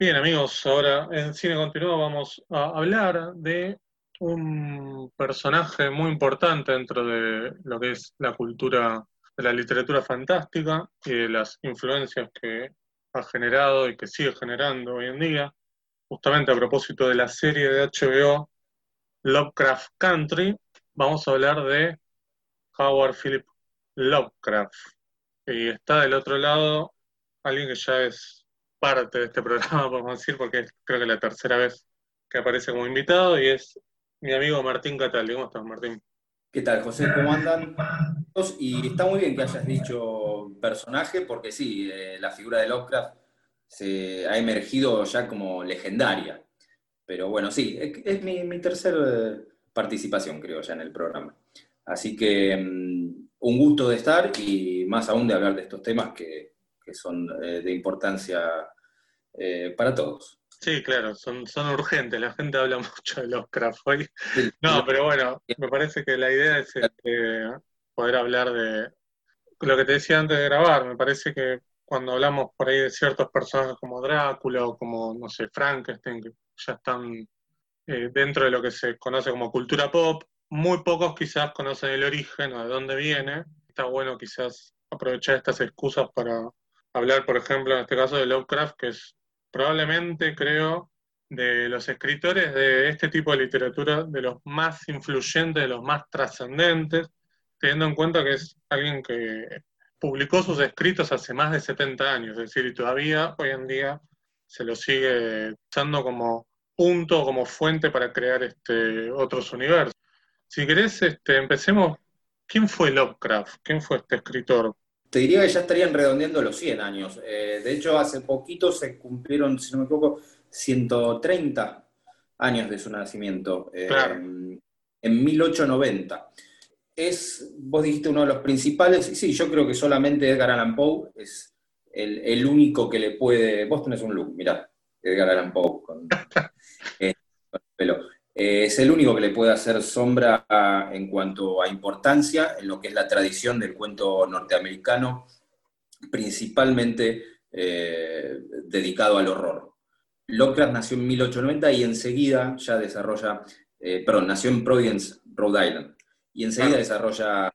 Bien amigos, ahora en Cine Continuo vamos a hablar de un personaje muy importante dentro de lo que es la cultura de la literatura fantástica y de las influencias que ha generado y que sigue generando hoy en día, justamente a propósito de la serie de HBO Lovecraft Country, vamos a hablar de Howard Philip Lovecraft. Y está del otro lado alguien que ya es parte de este programa, podemos decir, porque es creo que la tercera vez que aparece como invitado y es mi amigo Martín Cataldi. ¿Cómo estás, Martín? ¿Qué tal, José? ¿Cómo andan? Y está muy bien que hayas dicho personaje, porque sí, eh, la figura de Lovecraft se ha emergido ya como legendaria. Pero bueno, sí, es, mi, tercera participación, creo, ya en el programa. Así que mm, un gusto de estar y más aún de hablar de estos temas que, que son eh, de importancia eh, para todos. Sí, claro, son, son urgentes. La gente habla mucho de los craft hoy. No, pero bueno, me parece que la idea es este, poder hablar de lo que te decía antes de grabar. Me parece que cuando hablamos por ahí de ciertos personajes como Drácula o como, no sé, Frankenstein, que ya están eh, dentro de lo que se conoce como cultura pop, muy pocos quizás conocen el origen o de dónde viene. Está bueno quizás aprovechar estas excusas para hablar, por ejemplo, en este caso de Lovecraft, que es probablemente, creo, de los escritores de este tipo de literatura, de los más influyentes, de los más trascendentes, teniendo en cuenta que es alguien que publicó sus escritos hace más de 70 años, es decir, y todavía hoy en día se lo sigue usando como punto, como fuente para crear este, otros universos. Si querés, este, empecemos. ¿Quién fue Lovecraft? ¿Quién fue este escritor? Te diría que ya estarían redondeando los 100 años. Eh, de hecho, hace poquito se cumplieron, si no me equivoco, 130 años de su nacimiento, eh, en 1890. Es, vos dijiste, uno de los principales, y sí, yo creo que solamente Edgar Allan Poe es el, único que le puede, vos tenés un look, mirá, Edgar Allan Poe con, eh, con el pelo. Eh, es el único que le puede hacer sombra en cuanto a importancia en lo que es la tradición del cuento norteamericano, principalmente eh, dedicado al horror. Lovecraft nació en 1890 y enseguida ya desarrolla, eh, perdón, nació en Providence, Rhode Island, y enseguida desarrolla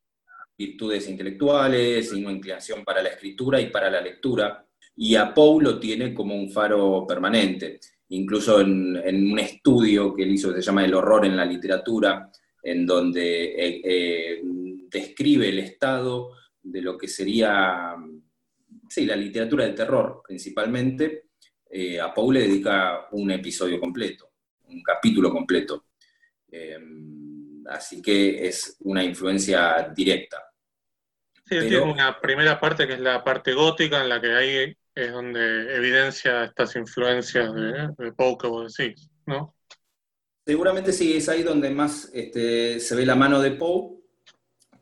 virtudes intelectuales y una inclinación para la escritura y para la lectura, y a Poe lo tiene como un faro permanente incluso en, un estudio que él hizo que se llama El horror en la literatura, en donde eh, eh, describe el estado de lo que sería, sí, la literatura de terror principalmente, eh, a Paul le dedica un episodio completo, un capítulo completo. así que es una influencia directa. Sí, tiene una primera parte que es la parte gótica, en la que hay es donde evidencia estas influencias de, Poe que vos decís, ¿no? Seguramente sí, es ahí donde más este, se ve la mano de Poe.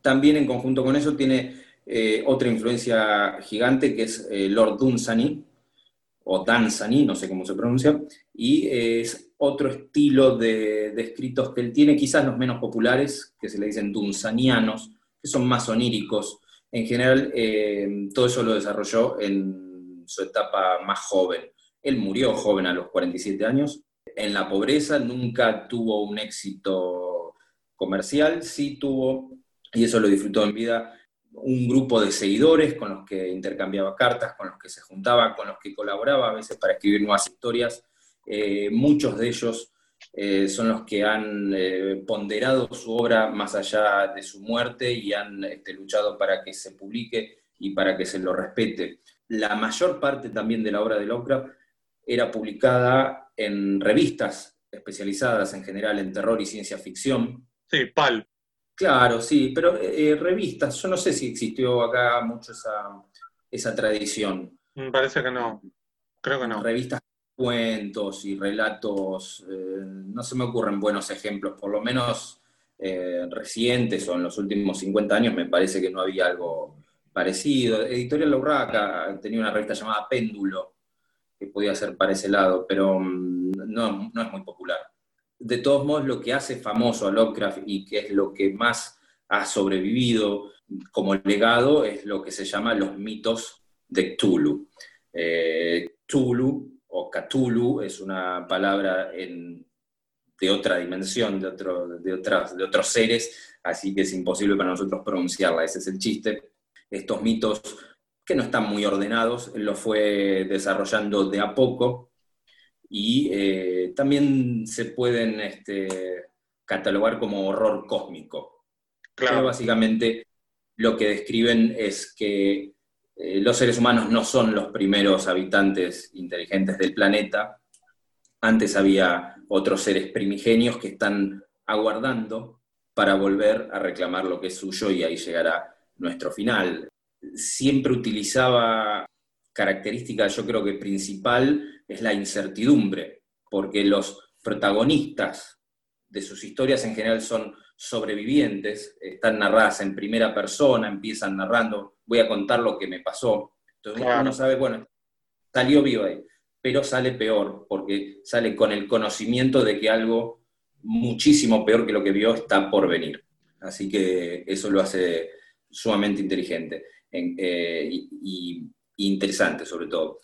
También en conjunto con eso tiene eh, otra influencia gigante que es eh, Lord Dunsany, o Danzani, no sé cómo se pronuncia, y es otro estilo de, escritos que él tiene, quizás los menos populares, que se le dicen dunsanianos, que son más oníricos. En general, eh, todo eso lo desarrolló en su etapa más joven. Él murió joven a los 47 años. En la pobreza nunca tuvo un éxito comercial, sí tuvo, y eso lo disfrutó en vida, un grupo de seguidores con los que intercambiaba cartas, con los que se juntaba, con los que colaboraba a veces para escribir nuevas historias. Eh, muchos de ellos eh, son los que han eh, ponderado su obra más allá de su muerte y han este, luchado para que se publique y para que se lo respete la mayor parte también de la obra de Lovecraft era publicada en revistas especializadas en general en terror y ciencia ficción. Sí, PAL. Claro, sí, pero eh, eh, revistas, yo no sé si existió acá mucho esa, tradición. Me parece que no, creo que no. Revistas cuentos y relatos, eh, no se me ocurren buenos ejemplos, por lo menos recientes o en los últimos 50 años me parece que no había algo parecido. Editorial La Urraca tenía una revista llamada Péndulo, que podía ser para ese lado, pero mm, no, no, es muy popular. De todos modos, lo que hace famoso a Lovecraft y que es lo que más ha sobrevivido como legado es lo que se llama los mitos de Cthulhu. Eh, Cthulhu, o Cthulhu, es una palabra de otra dimensión, de, otro, de, otras, de otros seres, así que es imposible para nosotros pronunciarla, ese es el chiste. Estos mitos que no están muy ordenados, él los fue desarrollando de a poco y eh, también se pueden este, catalogar como horror cósmico. Claro. básicamente lo que describen es que eh, los seres humanos no son los primeros habitantes inteligentes del planeta. Antes había otros seres primigenios que están aguardando para volver a reclamar lo que es suyo y ahí llegará nuestro final. Siempre utilizaba característica, yo creo que principal, es la incertidumbre, porque los protagonistas de sus historias en general son sobrevivientes, están narradas en primera persona, empiezan narrando, voy a contar lo que me pasó. Entonces uno sabe, bueno, salió vivo ahí, pero sale peor, porque sale con el conocimiento de que algo muchísimo peor que lo que vio está por venir. Así que eso lo hace sumamente inteligente eh, y, interesante sobre todo.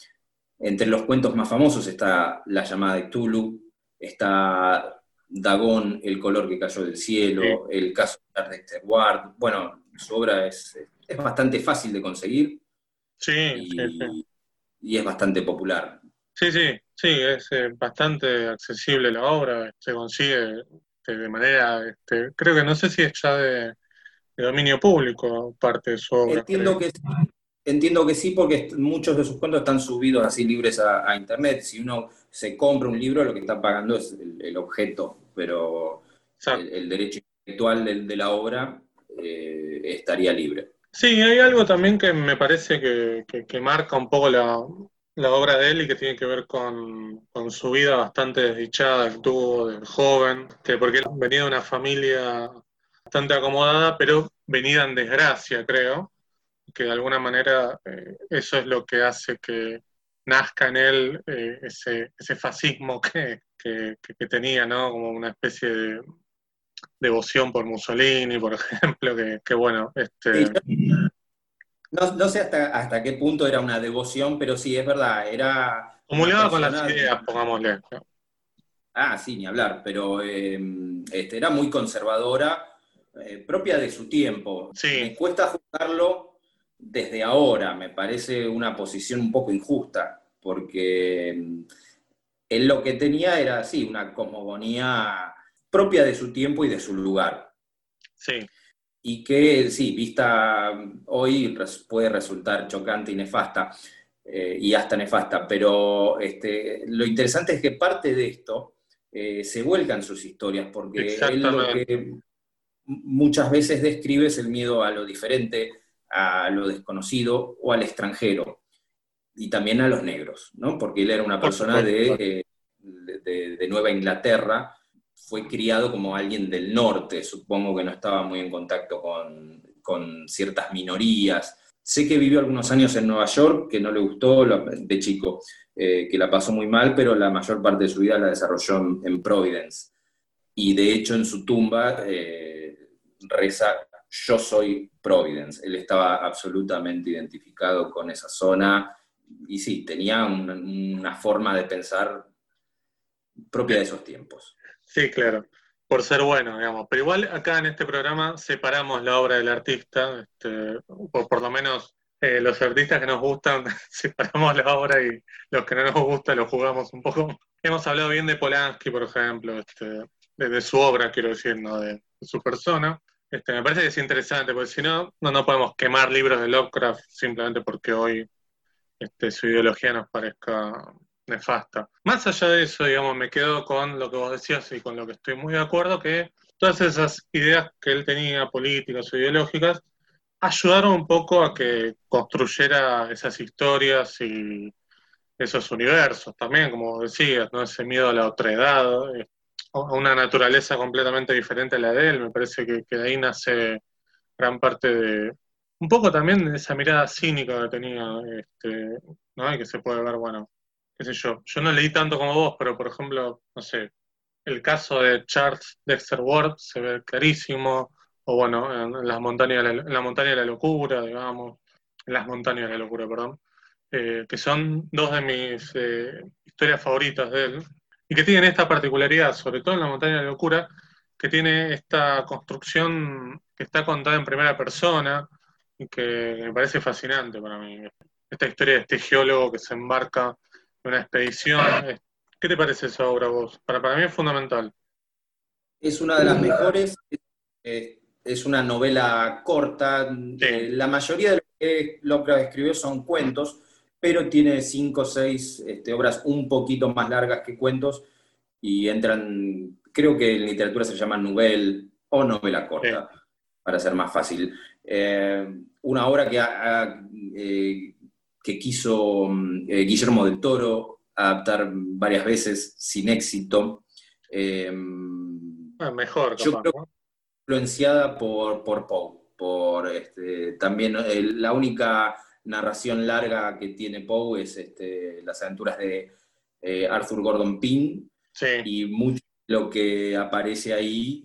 Entre los cuentos más famosos está La llamada de Tulu, está Dagón, El color que cayó del cielo, el caso de Dexter Ward. Bueno, su obra es, es bastante fácil de conseguir. Sí, y, es bastante popular. Sí, sí, sí, es eh, bastante accesible la obra, se consigue este, de manera, este, creo que no sé si es ya de, dominio público parte de su obra. Entiendo que sí, entiendo que sí, porque muchos de sus cuentos están subidos así libres a, internet. Si uno se compra un libro, lo que está pagando es el, objeto, pero el, derecho intelectual de, la obra eh, estaría libre. Sí, hay algo también que me parece que, marca un poco la, obra de él y que tiene que ver con, su vida bastante desdichada que tuvo de joven, que porque él venía de una familia bastante acomodada, pero venida en desgracia, creo, que de alguna manera eh, eso es lo que hace que nazca en él eh, ese, ese fascismo que, tenía, ¿no? Como una especie de devoción por Mussolini, por ejemplo, que, bueno, este... no, sé hasta, hasta qué punto era una devoción, pero sí, es verdad, era... Con las ideas, pongámosle. Ah, sí, ni hablar, pero em, este, era muy conservadora, eh, propia de su tiempo. Sí. Me cuesta juzgarlo desde ahora, me parece una posición un poco injusta, porque em, él lo que tenía era, sí, una cosmogonía propia de su tiempo y de su lugar. Sí. Y que, sí, vista hoy puede resultar chocante y nefasta, eh, y hasta nefasta, pero este, lo interesante es que parte de esto eh, se vuelcan sus historias, porque él lo que muchas veces describe es el miedo a lo diferente, a lo desconocido o al extranjero, y también a los negros, ¿no? Porque él era una persona de, eh, de Nueva Inglaterra, fue criado como alguien del norte, supongo que no estaba muy en contacto con, ciertas minorías. Sé que vivió algunos años en Nueva York, que no le gustó de chico, eh, que la pasó muy mal, pero la mayor parte de su vida la desarrolló en, Providence. Y de hecho en su tumba eh, reza, yo soy Providence. Él estaba absolutamente identificado con esa zona y sí, tenía una forma de pensar propia de esos tiempos. Sí, claro, por ser bueno, digamos. Pero igual acá en este programa separamos la obra del artista, este, por, lo menos eh, los artistas que nos gustan separamos la obra y los que no nos gusta lo jugamos un poco. Hemos hablado bien de Polanski, por ejemplo, este, de, su obra, quiero decir, no de, su persona. Este, me parece que es interesante, porque si no, no, no podemos quemar libros de Lovecraft simplemente porque hoy este, su ideología nos parezca nefasta. Más allá de eso, digamos, me quedo con lo que vos decías y con lo que estoy muy de acuerdo, que todas esas ideas que él tenía, políticas o ideológicas, ayudaron un poco a que construyera esas historias y esos universos también, como decías, ¿no? ese miedo a la otredad, a una naturaleza completamente diferente a la de él. Me parece que, de ahí nace gran parte de, un poco también de esa mirada cínica que tenía, este, ¿no? y que se puede ver, bueno, qué sé yo, yo no leí tanto como vos, pero por ejemplo, no sé, el caso de Charles Dexter Ward se ve clarísimo, o bueno, en, las montañas, la montaña de la locura, digamos, en las montañas de la locura, perdón. eh, que son dos de mis eh, historias favoritas de él, y que tienen esta particularidad, sobre todo en La Montaña de la Locura, que tiene esta construcción que está contada en primera persona y que me parece fascinante para mí. Esta historia de este geólogo que se embarca en una expedición. ¿Qué te parece esa obra vos? Para, para mí es fundamental. Es una de las mejores, eh, es una novela corta. Eh, la mayoría de lo que Lovecraft escribió son cuentos, pero tiene cinco o seis este, obras un poquito más largas que cuentos y entran, creo que en literatura se llama novela o novela corta, para ser más fácil. Eh, una obra que, que quiso Guillermo del Toro adaptar varias veces sin éxito. Ah, mejor, yo creo influenciada por, por Poe, por este, también eh, la única narración larga que tiene Poe es este, las aventuras de eh, Arthur Gordon Pym y mucho lo que aparece ahí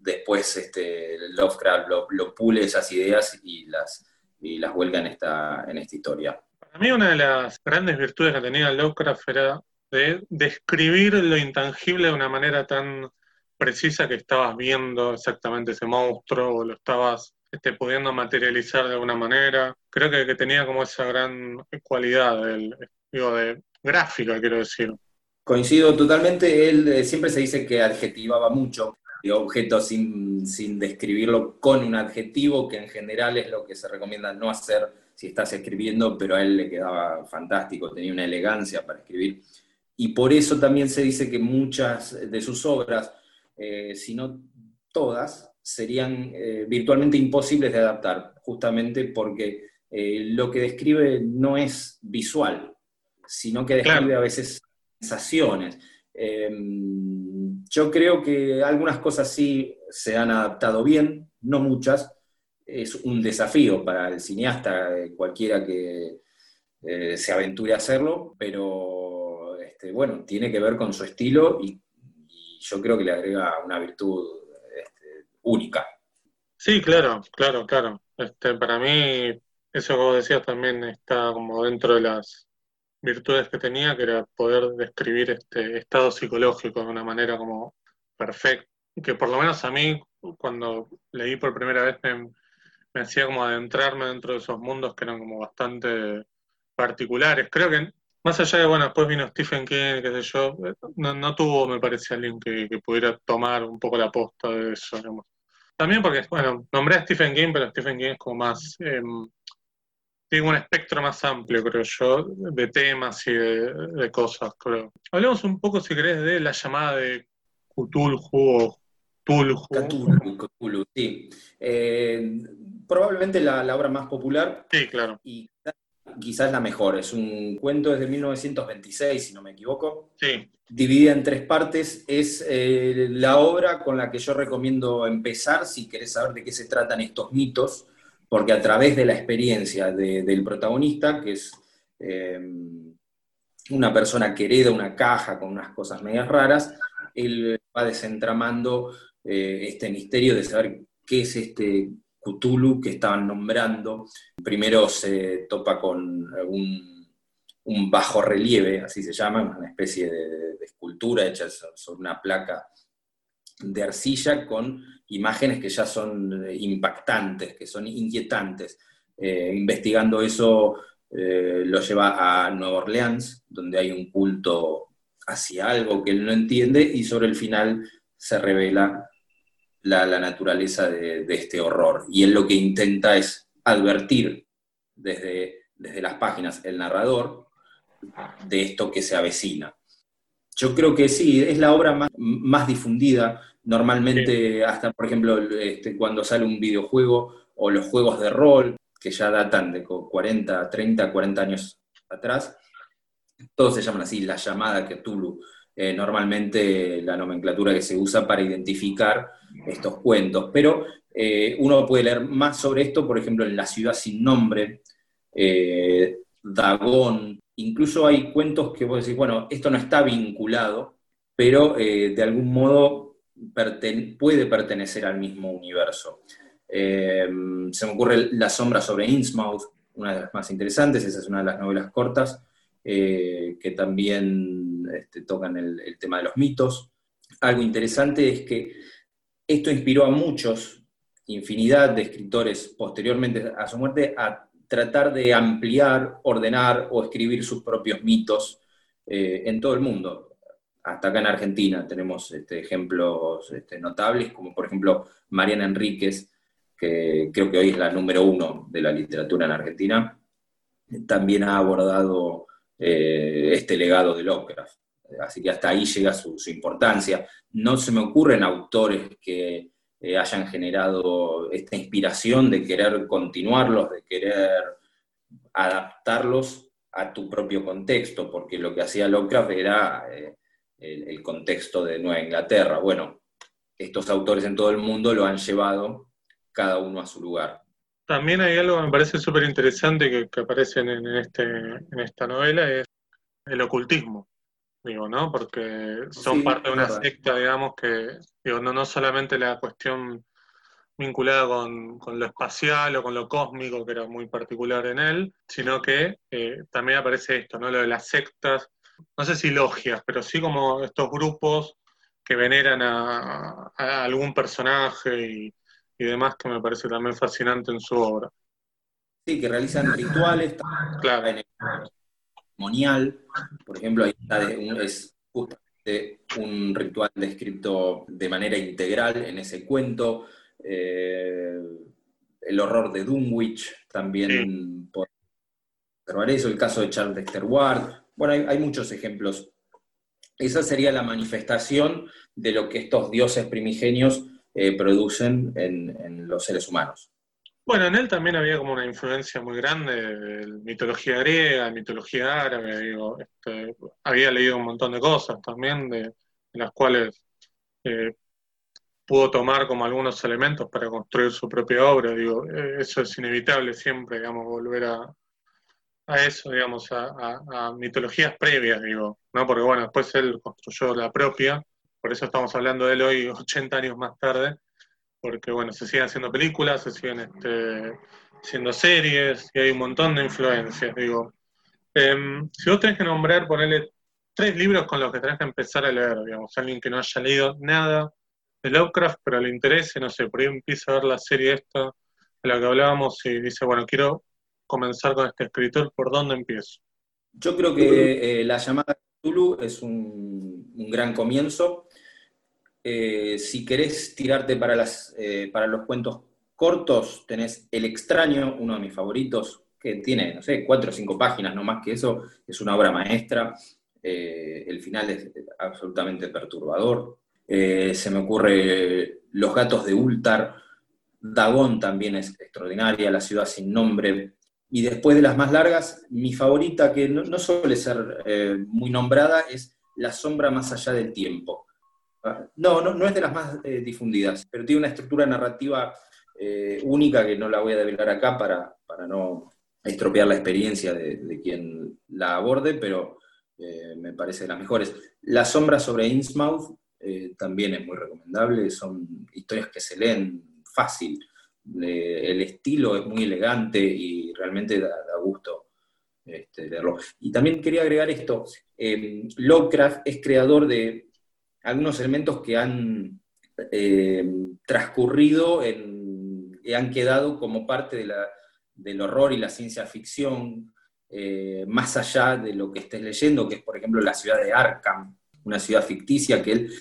después este, Lovecraft lo, lo, pule esas ideas y las, y las vuelca en esta, en esta historia. Para mí una de las grandes virtudes que tenía Lovecraft era de describir lo intangible de una manera tan precisa que estabas viendo exactamente ese monstruo o lo estabas este, pudiendo materializar de alguna manera. Creo que, tenía como esa gran cualidad, del, digo, de gráfica, quiero decir. Coincido totalmente, él eh, siempre se dice que adjetivaba mucho objetos sin, sin describirlo con un adjetivo, que en general es lo que se recomienda no hacer si estás escribiendo, pero a él le quedaba fantástico, tenía una elegancia para escribir. Y por eso también se dice que muchas de sus obras eh, si no todas, serían eh, virtualmente imposibles de adaptar, justamente porque eh, lo que describe no es visual, sino que describe a veces sensaciones. Em, yo creo que algunas cosas sí se han adaptado bien, no muchas. Es un desafío para el cineasta, cualquiera que se aventure a hacerlo, pero este, bueno, tiene que ver con su estilo y yo creo que le agrega una virtud única. Sí, claro, claro, claro. Este, para mí, eso vos decías también está como dentro de las virtudes que tenía, que era poder describir este estado psicológico de una manera como perfecta. Que por lo menos a mí, cuando leí por primera vez, me, me hacía como adentrarme dentro de esos mundos que eran como bastante particulares. Creo que más allá de, bueno, después vino Stephen King, qué sé yo, no, tuvo, me parece, alguien que, pudiera tomar un poco la posta de eso, digamos. También porque, bueno, nombré a Stephen King, pero Stephen King es como más, eh, tiene un espectro más amplio, creo yo, de temas y de, cosas, creo. Hablemos un poco, si querés, de la llamada de Cthulhu o Cthulhu. Cthulhu, sí. Eh, probablemente la, la, obra más popular. Sí, claro. Y quizás la mejor. Es un cuento desde 1926, si no me equivoco. Sí. Dividida en tres partes. Es eh, la obra con la que yo recomiendo empezar si querés saber de qué se tratan estos mitos, porque a través de la experiencia del protagonista, que es eh, una persona que hereda una caja con unas cosas medias raras, él va desentramando eh, este misterio de saber qué es este Cthulhu que estaban nombrando. Primero se topa con un, bajo relieve, así se llama, una especie de, escultura hecha sobre una placa de arcilla con imágenes que ya son eh, impactantes, que son inquietantes. Eh, investigando eso eh, lo lleva a Nueva Orleans, donde hay un culto hacia algo que él no entiende y sobre el final se revela la, naturaleza de, este horror. Y él lo que intenta es advertir desde, desde las páginas el narrador de esto que se avecina. Yo creo que sí, es la obra más, difundida. Normalmente, hasta por ejemplo, este, cuando sale un videojuego o los juegos de rol, que ya datan de 40, 30, 40 años atrás, todos se llaman así, la llamada que Tulu eh, normalmente la nomenclatura que se usa para identificar estos cuentos. Pero eh, uno puede leer más sobre esto, por ejemplo, en La ciudad sin nombre, eh, Dagón, incluso hay cuentos que vos decís, bueno, esto no está vinculado, pero de algún modo puede pertenecer al mismo universo. se me ocurre La sombra sobre Innsmouth, una de las más interesantes, esa es una de las novelas cortas, eh, que también este, tocan el, tema de los mitos. Algo interesante es que esto inspiró a muchos, infinidad de escritores posteriormente a su muerte, a tratar de ampliar, ordenar o escribir sus propios mitos eh, en todo el mundo. Hasta acá en Argentina tenemos este, ejemplos este, notables, como por ejemplo Mariana Enríquez, que creo que hoy es la número uno de la literatura en Argentina, también ha abordado eh, este legado de Lovecraft. Así que hasta ahí llega su, importancia. No se me ocurren autores que eh, hayan generado esta inspiración de querer continuarlos, de querer adaptarlos a tu propio contexto, porque lo que hacía Lovecraft era eh, el, contexto de Nueva Inglaterra. Bueno, estos autores en todo el mundo lo han llevado cada uno a su lugar. También hay algo que me parece súper interesante que, aparece en, este, en esta novela, es el ocultismo, digo, ¿no? Porque son parte de una secta, digamos, que, digo, no, no solamente la cuestión vinculada con, lo espacial o con lo cósmico, que era muy particular en él, sino que eh, también aparece esto, ¿no? Lo de las sectas, no sé si logias, pero sí como estos grupos que veneran a, algún personaje y, y demás que me parece también fascinante en su obra. Sí, que realizan rituales, claro. Ceremonial, por ejemplo, ahí está es justamente un ritual descrito de manera integral en ese cuento. Eh, el horror de Dunwich también por observar eso, el caso de Charles Dexter Ward. Bueno, hay muchos ejemplos. Esa sería la manifestación de lo que estos dioses primigenios eh, producen en, los seres humanos. Bueno, en él también había como una influencia muy grande de mitología griega, mitología árabe, digo, este, había leído un montón de cosas también, de, las cuales eh, pudo tomar como algunos elementos para construir su propia obra, digo, eh, eso es inevitable siempre, digamos, volver a, eso, digamos, a, a, mitologías previas, digo, ¿no? Porque bueno, después él construyó la propia, por eso estamos hablando de él hoy 80 años más tarde, porque bueno, se siguen haciendo películas, se siguen este, haciendo series y hay un montón de influencias, digo. Em, si vos tenés que nombrar, ponerle tres libros con los que tenés que empezar a leer, digamos, alguien que no haya leído nada de Lovecraft, pero le interese, no sé, por ahí empieza a ver la serie esta de la que hablábamos y dice, bueno, quiero comenzar con este escritor, ¿por dónde empiezo? Yo creo que eh, La llamada Tulu es un, un gran comienzo. Eh, si querés tirarte para, las, eh, para los cuentos cortos, tenés El extraño, uno de mis favoritos, que tiene, no sé, cuatro o cinco páginas, no más que eso, es una obra maestra. Eh, el final es absolutamente perturbador. se me ocurre Los gatos de Ultar, Dagón también es extraordinaria, La ciudad sin nombre. Y después de las más largas, mi favorita, que no, no suele ser muy nombrada, es La sombra más allá del tiempo no, no, es de las más eh, difundidas, pero tiene una estructura narrativa eh, única que no la voy a develar acá para, para no estropear la experiencia de, quien la aborde, pero eh, me parece de las mejores. La sombra sobre Innsmouth también es muy recomendable, son historias que se leen fácil, el estilo es muy elegante y realmente da, gusto este, leerlo. Y también quería agregar esto, Lovecraft es creador de algunos elementos que han eh, transcurrido y han quedado como parte del horror y la ciencia ficción, eh, más allá de lo que estés leyendo, que es, por ejemplo, la ciudad de Arkham, una ciudad ficticia que él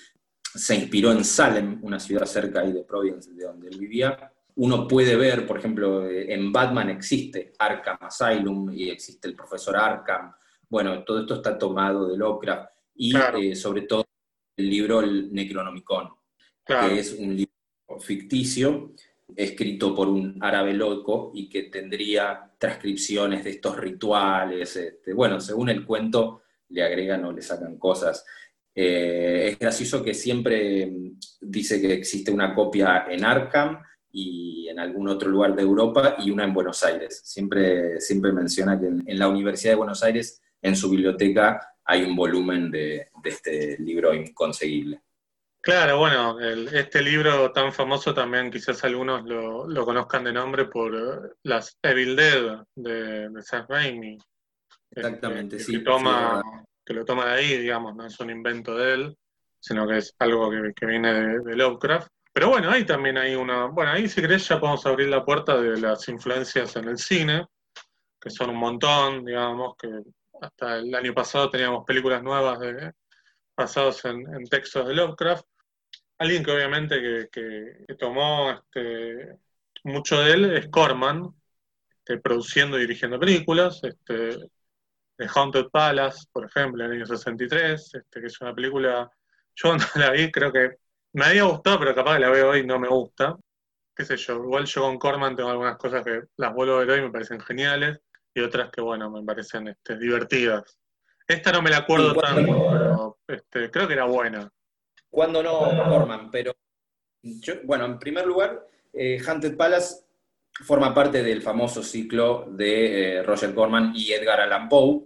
se inspiró en Salem, una ciudad cerca ahí de Providence, de donde él vivía. Uno puede ver, por ejemplo, en Batman existe Arkham Asylum y existe el profesor Arkham. Bueno, todo esto está tomado de Lovecraft y eh, sobre todo el libro El Necronomicon, que es un libro ficticio escrito por un árabe loco y que tendría transcripciones de estos rituales. Este, bueno, según el cuento, le agregan o le sacan cosas. Eh, es gracioso que siempre mm, dice que existe una copia en Arkham y en algún otro lugar de Europa y una en Buenos Aires. Siempre, siempre menciona que en la Universidad de Buenos Aires, en su biblioteca, hay un volumen de, este libro inconseguible. Claro, bueno, este libro tan famoso también quizás algunos lo, conozcan de nombre por eh, las Evil Dead de, de Sam Raimi. Exactamente, que, sí. Que, toma, que lo toma de ahí, digamos, no es un invento de él, sino que es algo que, viene de, Lovecraft. Pero bueno, ahí también hay una. Bueno, ahí si querés ya podemos abrir la puerta de las influencias en el cine, que son un montón, digamos, que hasta el año pasado teníamos películas nuevas de, basados en, textos de Lovecraft. Alguien que obviamente que, tomó este, mucho de él es Corman, este, produciendo y dirigiendo películas. Este, The Haunted Palace, por ejemplo, en el año 63, este, que es una película, yo cuando la vi creo que me había gustado, pero capaz que la veo hoy y no me gusta. Qué sé yo, igual yo con Corman tengo algunas cosas que las vuelvo a ver hoy y me parecen geniales, y otras que, bueno, me parecen este, divertidas. Esta no me la acuerdo tanto, pero este, creo que era buena. Cuando no, Corman, pero bueno, en primer lugar, eh, Haunted Palace forma parte del famoso ciclo de eh, Roger Corman y Edgar Allan Poe.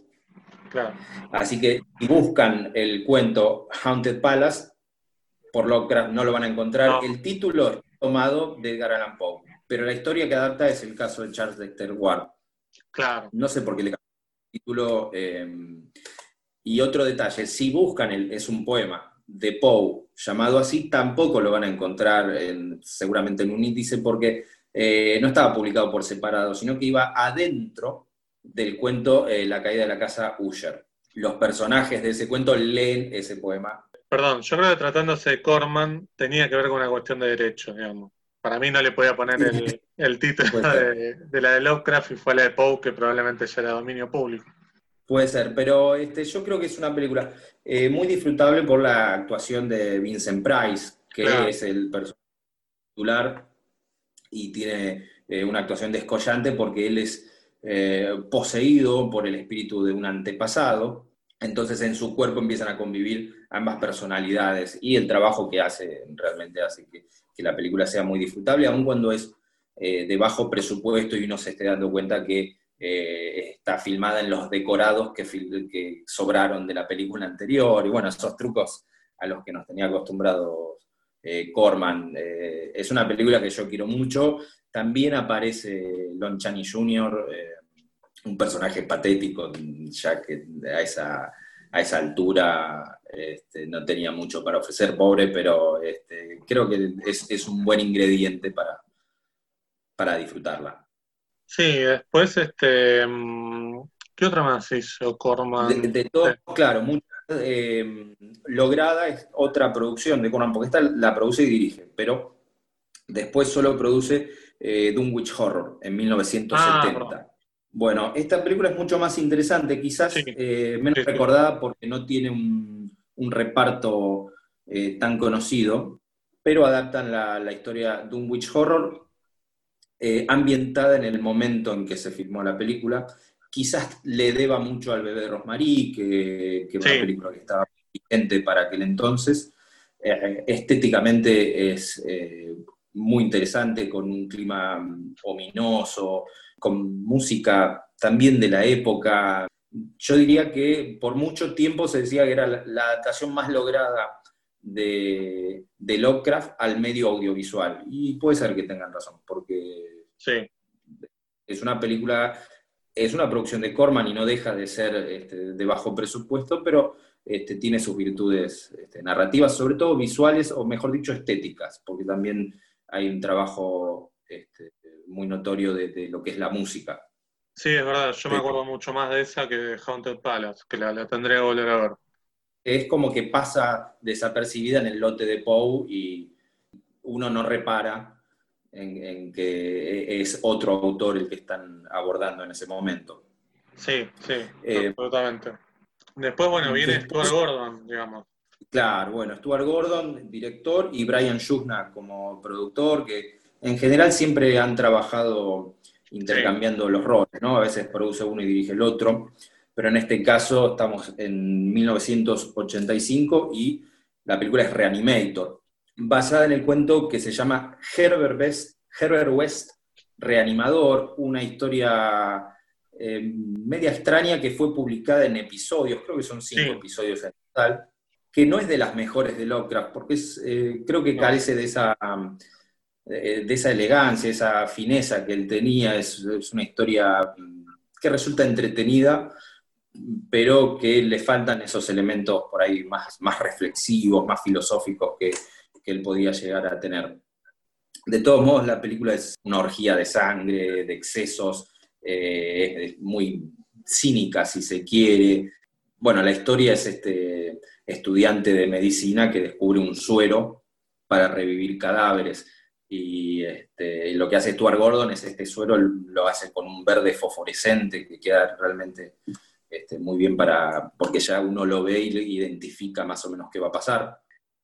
Claro. Así que si buscan el cuento Haunted Palace, por Lovecraft no lo van a encontrar. El título es tomado de Edgar Allan Poe, pero la historia que adapta es el caso de Charles Dexter Ward. Claro. No sé por qué le cambió el título. Eh, y otro detalle, si buscan, el, es un poema de Poe llamado así, tampoco lo van a encontrar seguramente en un índice porque eh, no estaba publicado por separado, sino que iba adentro del cuento eh, La caída de la casa Usher. Los personajes de ese cuento leen ese poema. Perdón, yo creo que tratándose de Corman tenía que ver con una cuestión de derechos, digamos. Para mí no le podía poner el, título de, de, la de Lovecraft y fue la de Poe, que probablemente ya era dominio público. Puede ser, pero este, yo creo que es una película eh, muy disfrutable por la actuación de Vincent Price, que es el personaje titular y tiene eh, una actuación descollante porque él es eh, poseído por el espíritu de un antepasado. Entonces en su cuerpo empiezan a convivir ambas personalidades y el trabajo que hace realmente hace que, la película sea muy disfrutable, aun cuando es de bajo presupuesto y uno se esté dando cuenta que eh, está filmada en los decorados que, sobraron de la película anterior, y bueno, esos trucos a los que nos tenía acostumbrados eh, Corman. Eh, es una película que yo quiero mucho. También aparece Lon Chaney Jr., un personaje patético, ya que a esa, a esa altura este, no tenía mucho para ofrecer, pobre, pero este, creo que es, es, un buen ingrediente para, para disfrutarla. Sí, después, este, ¿qué otra más hizo Corman? De, todo, claro, muy eh, lograda es otra producción de Corman, porque esta la produce y dirige, pero después solo produce eh, Dunwich Horror en 1970. Ah, bueno, esta película es mucho más interesante, quizás eh, menos recordada porque no tiene un, reparto eh, tan conocido, pero adaptan la, la historia Dunwich Horror eh, ambientada en el momento en que se filmó la película. Quizás le deba mucho al bebé de Rosmarie, que, que una película que estaba vigente para aquel entonces. Estéticamente es muy interesante, con un clima mm, ominoso, con música también de la época. Yo diría que por mucho tiempo se decía que era la adaptación más lograda de, de, Lovecraft al medio audiovisual. Y puede ser que tengan razón, porque sí. es una película, es una producción de Corman y no deja de ser este, de bajo presupuesto, pero este, tiene sus virtudes este, narrativas, sobre todo visuales, o mejor dicho, estéticas, porque también hay un trabajo este, muy notorio de, lo que es la música. Sí, es verdad, yo me acuerdo mucho más de esa que de Haunted Palace, que la, la tendré que volver a ver es como que pasa desapercibida en el lote de Poe y uno no repara en, que es otro autor el que están abordando en ese momento. Sí, sí, eh, absolutamente. Después, bueno, viene Stuart Gordon, digamos. Claro, bueno, Stuart Gordon, director, y Brian Shugna como productor, que en general siempre han trabajado intercambiando los roles, ¿no? A veces produce uno y dirige el otro pero en este caso estamos en 1985 y la película es Reanimator, basada en el cuento que se llama Herbert West, Herbert West Reanimador, una historia eh, media extraña que fue publicada en episodios, creo que son cinco episodios en total, que no es de las mejores de Lovecraft, porque es, eh, creo que carece de esa, de esa elegancia, esa fineza que él tenía, es, una historia que resulta entretenida, pero que le faltan esos elementos por ahí más, más reflexivos, más filosóficos que, que él podía llegar a tener. De todos modos, la película es una orgía de sangre, de excesos, eh, muy cínica si se quiere. Bueno, la historia es este estudiante de medicina que descubre un suero para revivir cadáveres. Y este, lo que hace Stuart Gordon es este suero lo hace con un verde fosforescente que queda realmente este, muy bien para, porque ya uno lo ve y identifica más o menos qué va a pasar.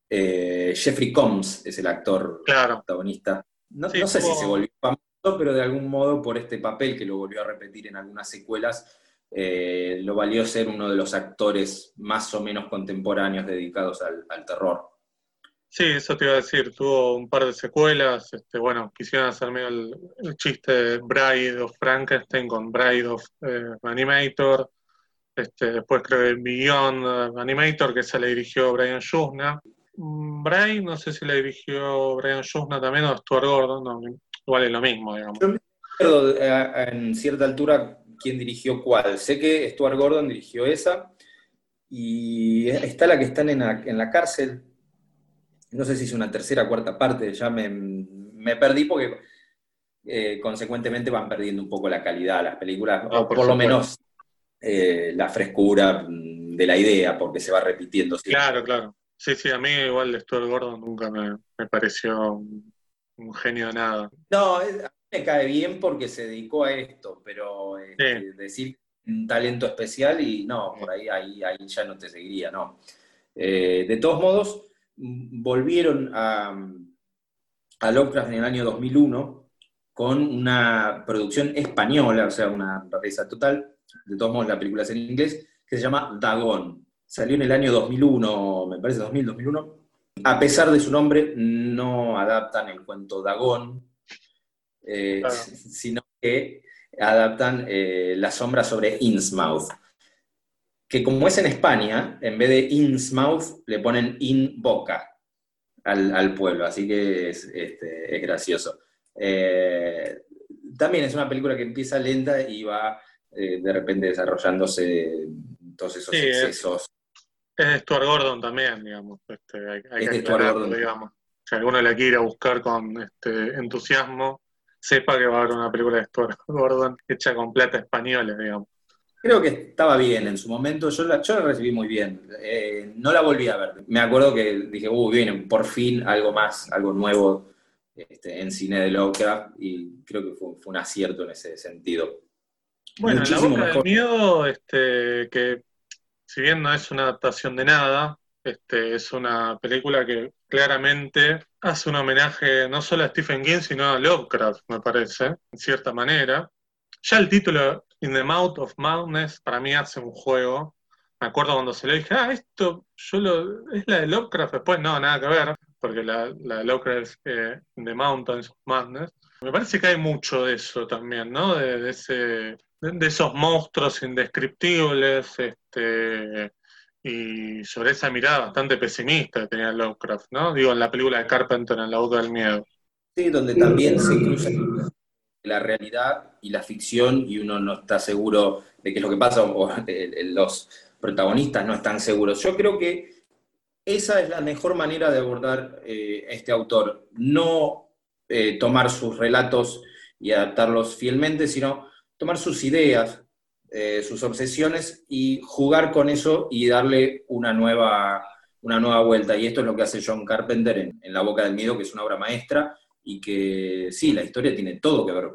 Eh, Jeffrey Combs es el actor protagonista. No, sé si se volvió famoso, pero de algún modo por este papel que lo volvió a repetir en algunas secuelas, eh, lo valió ser uno de los actores más o menos contemporáneos dedicados al, terror. Sí, eso te iba a decir, tuvo un par de secuelas, este, bueno, quisieron hacer medio el, chiste de Bride of Frankenstein con Bride of eh, Animator, este, después creo que Beyond Animator, que se le dirigió Brian Schusner, Mm, Brian, no sé si la dirigió Brian Schusna también o Stuart Gordon, no, igual es lo mismo, digamos. Yo me acuerdo eh, en cierta altura quién dirigió cuál. Sé que Stuart Gordon dirigió esa y está la que están en la, cárcel. No sé si es una tercera o cuarta parte, ya me, perdí porque eh, consecuentemente van perdiendo un poco la calidad las películas, o por, lo menos eh, la frescura de la idea, porque se va repitiendo. Claro, claro. Sí, sí, a mí igual Stuart Gordon nunca me, pareció un, genio de nada. No, a mí me cae bien porque se dedicó a esto, pero este, decir un talento especial y no, por ahí, ahí, ahí ya no te seguiría, no. Eh, de todos modos, volvieron a, a Lovecraft en el año 2001 con una producción española, o sea, una rareza total, de todos modos la película es en inglés, que se llama Dagon. Salió en el año 2001, me parece 2000, 2001. A pesar de su nombre, no adaptan el cuento Dagón, eh, sino que adaptan eh, La sombra sobre Innsmouth. Que como es en España, en vez de Innsmouth, le ponen In Boca al, pueblo, así que es, este, gracioso. Eh, también es una película que empieza lenta y va de repente desarrollándose todos esos excesos. Es de Stuart Gordon también, digamos. Este, hay, que aclararlo, digamos. Si alguno la quiere buscar con este entusiasmo, sepa que va a haber una película de Stuart Gordon hecha con plata española, digamos. Creo que estaba bien en su momento, yo la, yo la recibí muy bien. Eh, no la volví a ver. Me acuerdo que dije, uy, viene por fin algo más, algo nuevo este, en cine de Lovecraft, y creo que fue, un acierto en ese sentido. Bueno, La Boca del Miedo, este, que si bien no es una adaptación de nada, este, es una película que claramente hace un homenaje no solo a Stephen King, sino a Lovecraft, me parece, en cierta manera. Ya el título In the Mouth of Madness para mí hace un juego. Me acuerdo cuando se lo dije, ah, esto yo lo, es la de Lovecraft, después no, nada que ver, porque la, la de Lovecraft es eh, In the Mountains of Madness. Me parece que hay mucho de eso también, ¿no? de ese de esos monstruos indescriptibles, este, y sobre esa mirada bastante pesimista que tenía Lovecraft, ¿no? Digo, en la película de Carpenter, en La Boca del Miedo. Sí, donde también se cruza la realidad y la ficción y uno no está seguro de qué es lo que pasa o los protagonistas no están seguros. Yo creo que esa es la mejor manera de abordar eh, este autor, no eh, tomar sus relatos y adaptarlos fielmente, sino tomar sus ideas, eh, sus obsesiones y jugar con eso y darle una nueva, una nueva vuelta. Y esto es lo que hace John Carpenter en, La Boca del Miedo, que es una obra maestra y que sí, la historia tiene todo que ver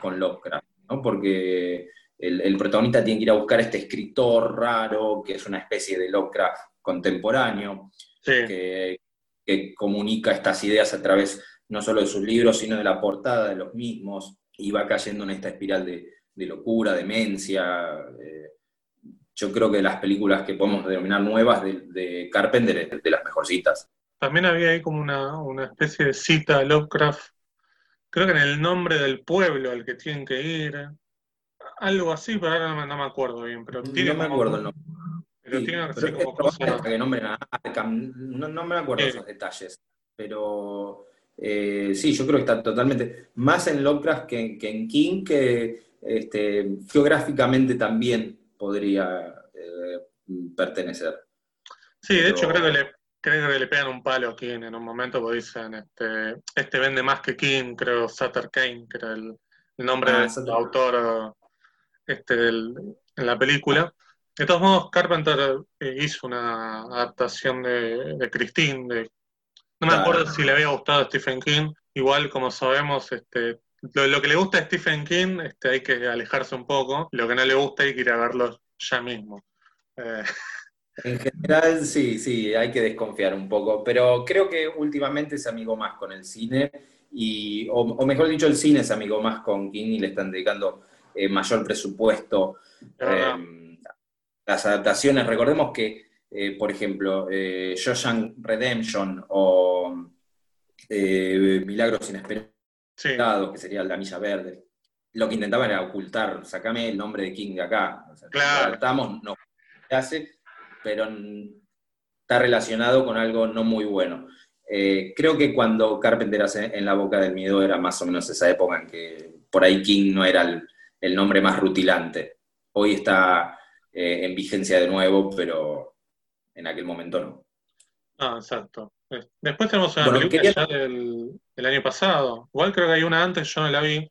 con Lovecraft, ¿no? porque el, protagonista tiene que ir a buscar a este escritor raro, que es una especie de Lovecraft contemporáneo, que, que comunica estas ideas a través no solo de sus libros, sino de la portada de los mismos, y va cayendo en esta espiral de, de locura, demencia. Eh, yo creo que las películas que podemos denominar nuevas de, Carpenter es de las mejorcitas. También había ahí como una, especie de cita a Lovecraft, creo que en el nombre del pueblo al que tienen que ir, algo así, pero ahora no, me acuerdo bien. Pero tiene no me acuerdo, no. Pero tiene que ser como que nombren a no, no, me acuerdo esos detalles, pero eh, sí, yo creo que está totalmente más en Lovecraft que, en King, que este, geográficamente también podría eh, pertenecer. Sí, de hecho creo que le creo que le pegan un palo a King en un momento, porque dicen, este, este vende más que King, creo, Sutter Kane, que era el, nombre ah, del autor este, en la película. De todos modos, Carpenter eh, hizo una adaptación de, Christine. no me acuerdo si le había gustado a Stephen King. Igual, como sabemos, este, lo, que le gusta a Stephen King este, hay que alejarse un poco. Lo que no le gusta hay que ir a verlo ya mismo. Eh, en general, sí, sí, hay que desconfiar un poco, pero creo que últimamente es amigo más con el cine, y, o, mejor dicho, el cine es amigo más con King y le están dedicando eh, mayor presupuesto. Em, las adaptaciones, recordemos que, eh, por ejemplo, eh, Redemption o eh, Milagros Inesperados, que sería La Milla Verde, lo que intentaban era ocultar, sacame el nombre de King de acá. claro. no hace, pero está relacionado con algo no muy bueno. Eh, creo que cuando Carpenter hace En la boca del miedo era más o menos esa época en que por ahí King no era el, nombre más rutilante. Hoy está eh, en vigencia de nuevo, pero en aquel momento no. Ah, exacto. Después tenemos una película ya del, año pasado. Igual creo que hay una antes, yo no la vi,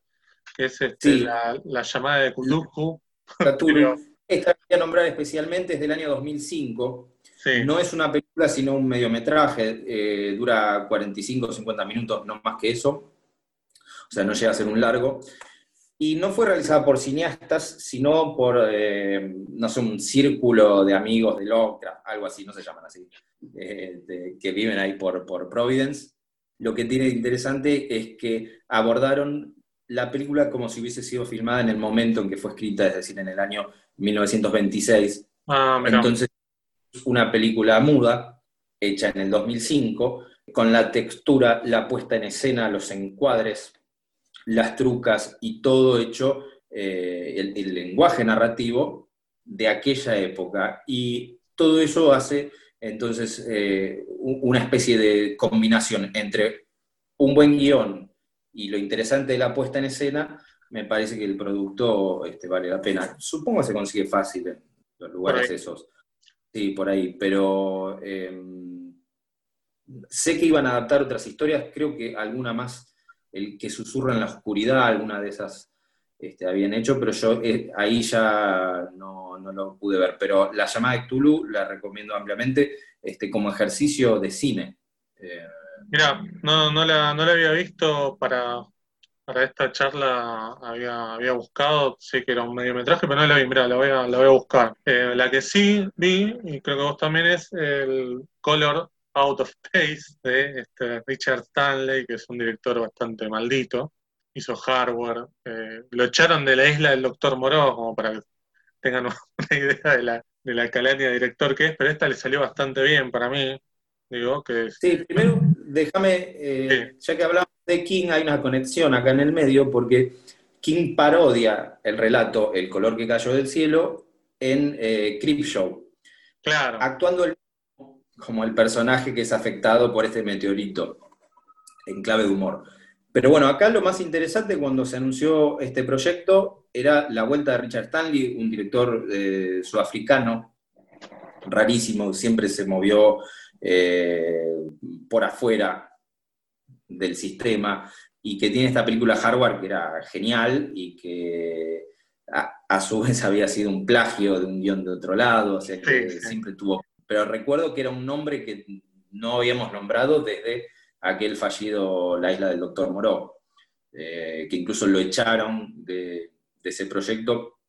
que es este, la, llamada de Cthulhu. Esta voy a nombrar especialmente es del año 2005. No es una película, sino un mediometraje. Eh, dura 45 o 50 minutos, no más que eso. O sea, no llega a ser un largo. Y no fue realizada por cineastas, sino por, eh, no sé, un círculo de amigos de Lovecraft, algo así, no se llaman así, eh, que viven ahí por, por Providence. Lo que tiene de interesante es que abordaron la película como si hubiese sido filmada en el momento en que fue escrita, es decir, en el año 1926. Ah, Entonces, una película muda, hecha en el 2005, con la textura, la puesta en escena, los encuadres, las trucas y todo hecho, eh, el, lenguaje narrativo de aquella época. Y todo eso hace entonces eh, una especie de combinación entre un buen guion y lo interesante de la puesta en escena, me parece que el producto este, vale la pena. Supongo que se consigue fácil en los lugares esos. Sí, por ahí, pero em, sé que iban a adaptar otras historias, creo que alguna más, el que susurra en la oscuridad, alguna de esas este, habían hecho, pero yo eh, ahí ya no, lo pude ver. Pero la llamada de Cthulhu la recomiendo ampliamente este, como ejercicio de cine. Eh, Mira, no, no, la, no la había visto para, para esta charla, había, había buscado, sé que era un mediometraje, pero no la vi, mira, la voy a, la voy a buscar. Eh, la que sí vi, y creo que vos también, es el Color Out of Space de este Richard Stanley, que es un director bastante maldito. Hizo hardware. Eh, lo echaron de la isla del Doctor Moró, como para que tengan una idea de la, de la calaña de director que es, pero esta le salió bastante bien para mí. Digo, que Sí, primero déjame, eh, ya que hablamos de King, hay una conexión acá en el medio, porque King parodia el relato El color que cayó del cielo en eh, Show. Claro. Actuando como el personaje que es afectado por este meteorito, en clave de humor. Pero bueno, acá lo más interesante cuando se anunció este proyecto era la vuelta de Richard Stanley, un director eh, sudafricano, rarísimo, siempre se movió eh, por afuera del sistema y que tiene esta película Hardware que era genial y que a, su vez había sido un plagio de un guion de otro lado, o sea que siempre tuvo... Pero recuerdo que era un nombre que no habíamos nombrado desde aquel fallido La isla del Doctor Moró, eh, que incluso lo echaron de, ese proyecto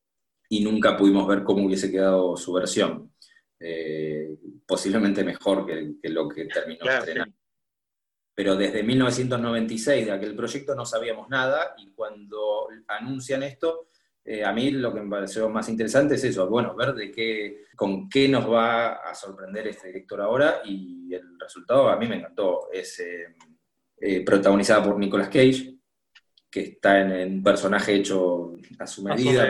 y nunca pudimos ver cómo hubiese quedado su versión. Eh, posiblemente mejor que, lo que terminó estrenando. Pero desde 1996 de aquel proyecto no sabíamos nada y cuando anuncian esto, eh, a mí lo que me pareció más interesante es eso, bueno, ver de qué, con qué nos va a sorprender este director ahora y el resultado a mí me encantó. Es eh, protagonizada por Nicolas Cage, que está en, un personaje hecho a su medida.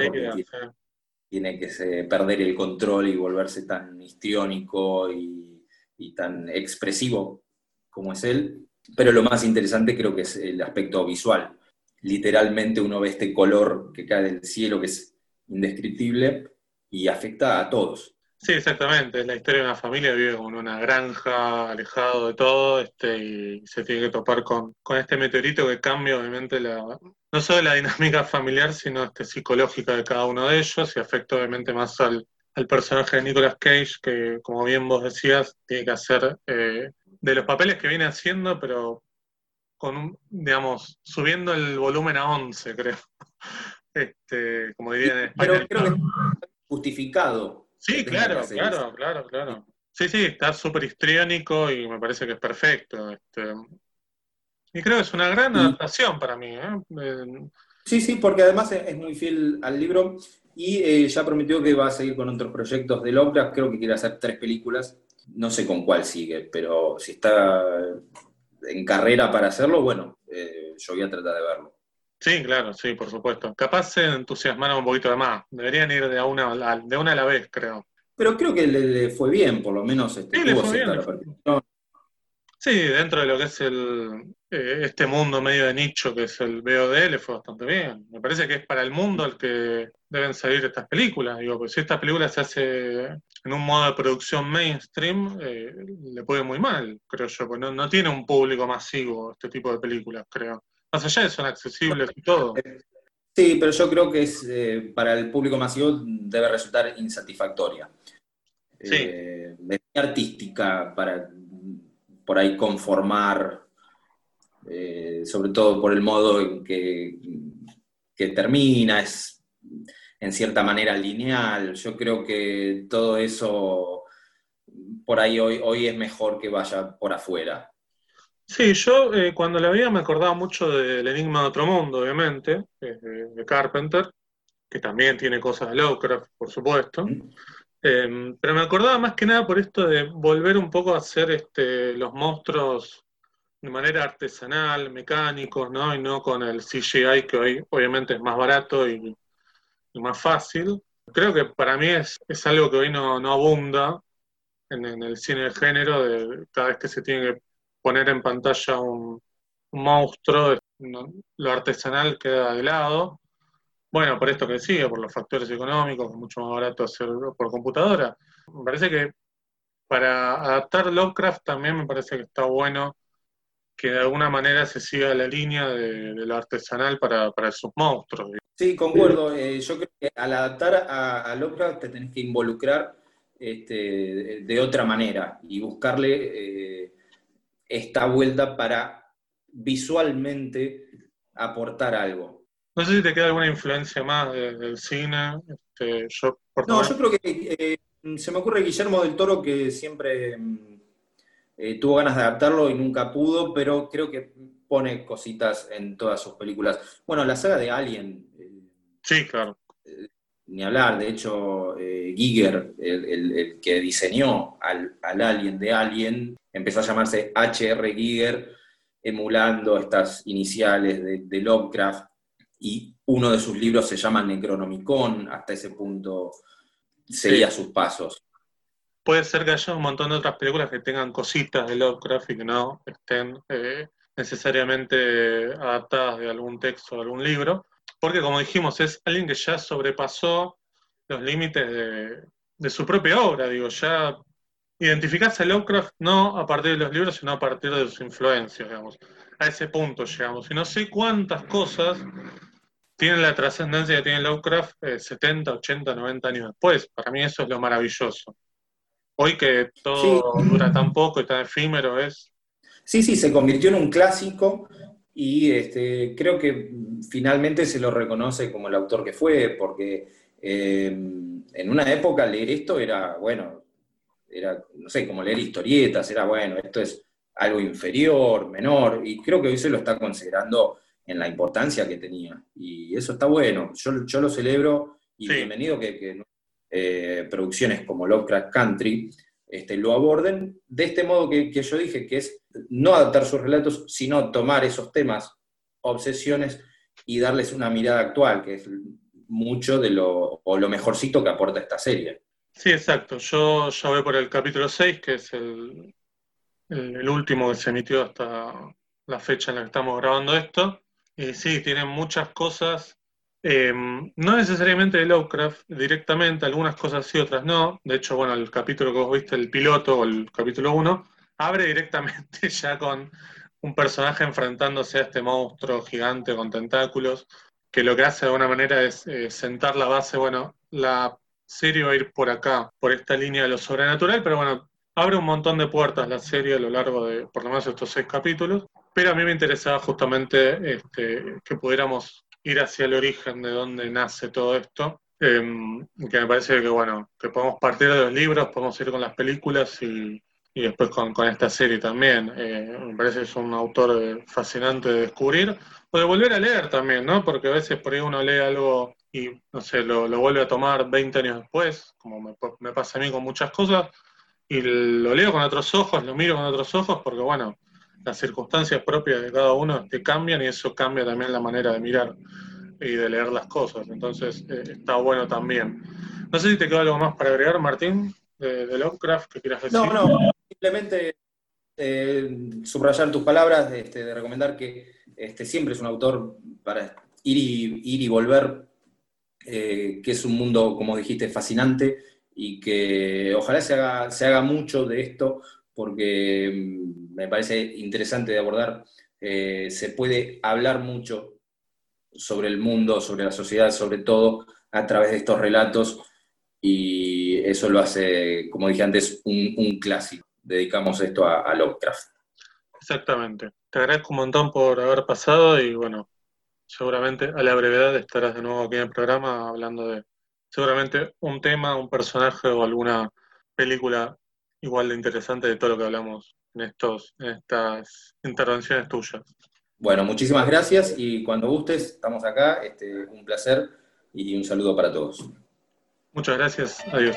tiene que perder el control y volverse tan histriónico y, y tan expresivo como es él. Pero lo más interesante creo que es el aspecto visual. Literalmente uno ve este color que cae del cielo, que es indescriptible y afecta a todos. Sí, exactamente. Es la historia de una familia vive en una granja, alejado de todo, este, y se tiene que topar con, este meteorito que cambia obviamente la, no solo la dinámica familiar, sino este, psicológica de cada uno de ellos y afecta obviamente más al, personaje de Nicolas Cage, que como bien vos decías, tiene que hacer eh, de los papeles que viene haciendo, pero con digamos, subiendo el volumen a 11, creo. Este, como diría en español. Pero creo que justificado. Sí, claro, claro, claro, claro. Sí, sí, está súper histriónico y me parece que es perfecto. Este, y creo que es una gran adaptación para mí. ¿eh? Sí, sí, porque además es, muy fiel al libro y eh, ya prometió que va a seguir con otros proyectos de Lovecraft. Creo que quiere hacer tres películas. No sé con cuál sigue, pero si está en carrera para hacerlo, bueno, eh, yo voy a tratar de verlo. Sí, claro, sí, por supuesto. Capaz se entusiasmaron un poquito de más. Deberían ir de una, a, de una a la vez, creo. Pero creo que le, fue bien, por lo menos. Este, sí, le fue bien, Sí, dentro de lo que es el, eh, este mundo medio de nicho que es el VOD, le fue bastante bien. Me parece que es para el mundo el que deben salir estas películas. Digo, pues si esta película se hace en un modo de producción mainstream, eh, le puede muy mal, creo yo, porque no tiene un público masivo este tipo de películas, creo. Más allá de son accesibles y todo. Sí, pero yo creo que es eh, para el público masivo debe resultar insatisfactoria. Sí. Eh, artística para por ahí conformar, eh, sobre todo por el modo en que, que termina, es en cierta manera lineal. Yo creo que todo eso por ahí hoy, hoy es mejor que vaya por afuera. Sí, yo eh, cuando la veía me acordaba mucho del Enigma de Otro Mundo, obviamente, de, Carpenter, que también tiene cosas de Lovecraft, por supuesto. Pero me acordaba más que nada por esto de volver un poco a hacer este, los monstruos de manera artesanal, mecánicos, ¿no? Y no con el CGI que hoy obviamente es más barato y, más fácil. Creo que para mí es, algo que hoy no, abunda en, el cine de género, de cada vez que se tiene que poner en pantalla un, monstruo, lo artesanal queda de lado. Bueno, por esto que decía, por los factores económicos, es mucho más barato hacerlo por computadora. Me parece que para adaptar Lovecraft también me parece que está bueno que de alguna manera se siga la línea de, lo artesanal para, para, sus monstruos. Sí, concuerdo. Eh, yo creo que al adaptar a, Lovecraft te tenés que involucrar este, de, otra manera y buscarle eh, esta vuelta para visualmente aportar algo. No sé si te queda alguna influencia más del cine. Este, no, yo creo que eh, se me ocurre Guillermo del Toro que siempre mm, eh, tuvo ganas de adaptarlo y nunca pudo, pero creo que pone cositas en todas sus películas. Bueno, la saga de Alien. Eh, sí, claro. ni hablar, de hecho, Giger, el, que diseñó al, al Alien de Alien, empezó a llamarse H.R. Giger, emulando estas iniciales de, Lovecraft, y uno de sus libros se llama Necronomicon, hasta ese punto seguía sus pasos. Puede ser que haya un montón de otras películas que tengan cositas de Lovecraft y que no estén eh, necesariamente adaptadas de algún texto o algún libro, porque como dijimos, es alguien que ya sobrepasó los límites de, su propia obra, digo, ya identificás a Lovecraft no a partir de los libros, sino a partir de sus influencias, digamos. A ese punto llegamos. Y no sé cuántas cosas tienen la trascendencia que tiene Lovecraft 70, 80, 90 años después. Para mí eso es lo maravilloso. Hoy que todo dura tan poco y tan efímero es... Sí, sí, se convirtió en un clásico y este, creo que finalmente se lo reconoce como el autor que fue, porque eh, en una época leer esto era, bueno, era, no sé, como leer historietas, era bueno, esto es algo inferior, menor, y creo que hoy se lo está considerando en la importancia que tenía. Y eso está bueno, yo, lo celebro y bienvenido que, eh, producciones como Lovecraft Country este, lo aborden de este modo que, yo dije, que es no adaptar sus relatos, sino tomar esos temas, obsesiones, y darles una mirada actual, que es mucho de lo, o lo mejorcito que aporta esta serie. Sí, exacto. Yo ya voy por el capítulo 6, que es el, el, último que se emitió hasta la fecha en la que estamos grabando esto. Y sí, tiene muchas cosas, eh, no necesariamente de Lovecraft directamente, algunas cosas sí, otras no. De hecho, bueno, el capítulo que vos viste, el piloto o el capítulo 1, abre directamente ya con un personaje enfrentándose a este monstruo gigante con tentáculos, que lo que hace de alguna manera es eh, sentar la base, bueno, la serie va a ir por acá, por esta línea de lo sobrenatural, pero bueno, abre un montón de puertas la serie a lo largo de por lo menos estos seis capítulos, pero a mí me interesaba justamente este, que pudiéramos ir hacia el origen de dónde nace todo esto, em, que me parece que bueno, que podemos partir de los libros, podemos ir con las películas y, después con, esta serie también. Eh, me parece que es un autor eh, fascinante de descubrir, o de volver a leer también, ¿no? Porque a veces por ahí uno lee algo y, no sé, lo, vuelve a tomar 20 años después, como me, me pasa a mí con muchas cosas, y lo leo con otros ojos, lo miro con otros ojos, porque bueno, las circunstancias propias de cada uno te cambian y eso cambia también la manera de mirar y de leer las cosas. Entonces eh, está bueno también. No sé si te queda algo más para agregar, Martín, de, Lovecraft, que quieras decir. No, no, simplemente eh, subrayar tus palabras, este, de recomendar que este, siempre es un autor para ir y, ir y volver, eh, que es un mundo, como dijiste, fascinante y que ojalá se haga, se haga mucho de esto porque mm, me parece interesante de abordar. Eh, se puede hablar mucho sobre el mundo, sobre la sociedad, sobre todo a través de estos relatos y eso lo hace, como dije antes, un, clásico. Dedicamos esto a, a Lovecraft. Exactamente. Te agradezco un montón por haber pasado y bueno, seguramente a la brevedad estarás de nuevo aquí en el programa hablando de seguramente un tema, un personaje o alguna película igual de interesante de todo lo que hablamos en, estos, en estas intervenciones tuyas. Bueno, muchísimas gracias y cuando gustes, estamos acá. Este, un placer y un saludo para todos. Muchas gracias. Adiós.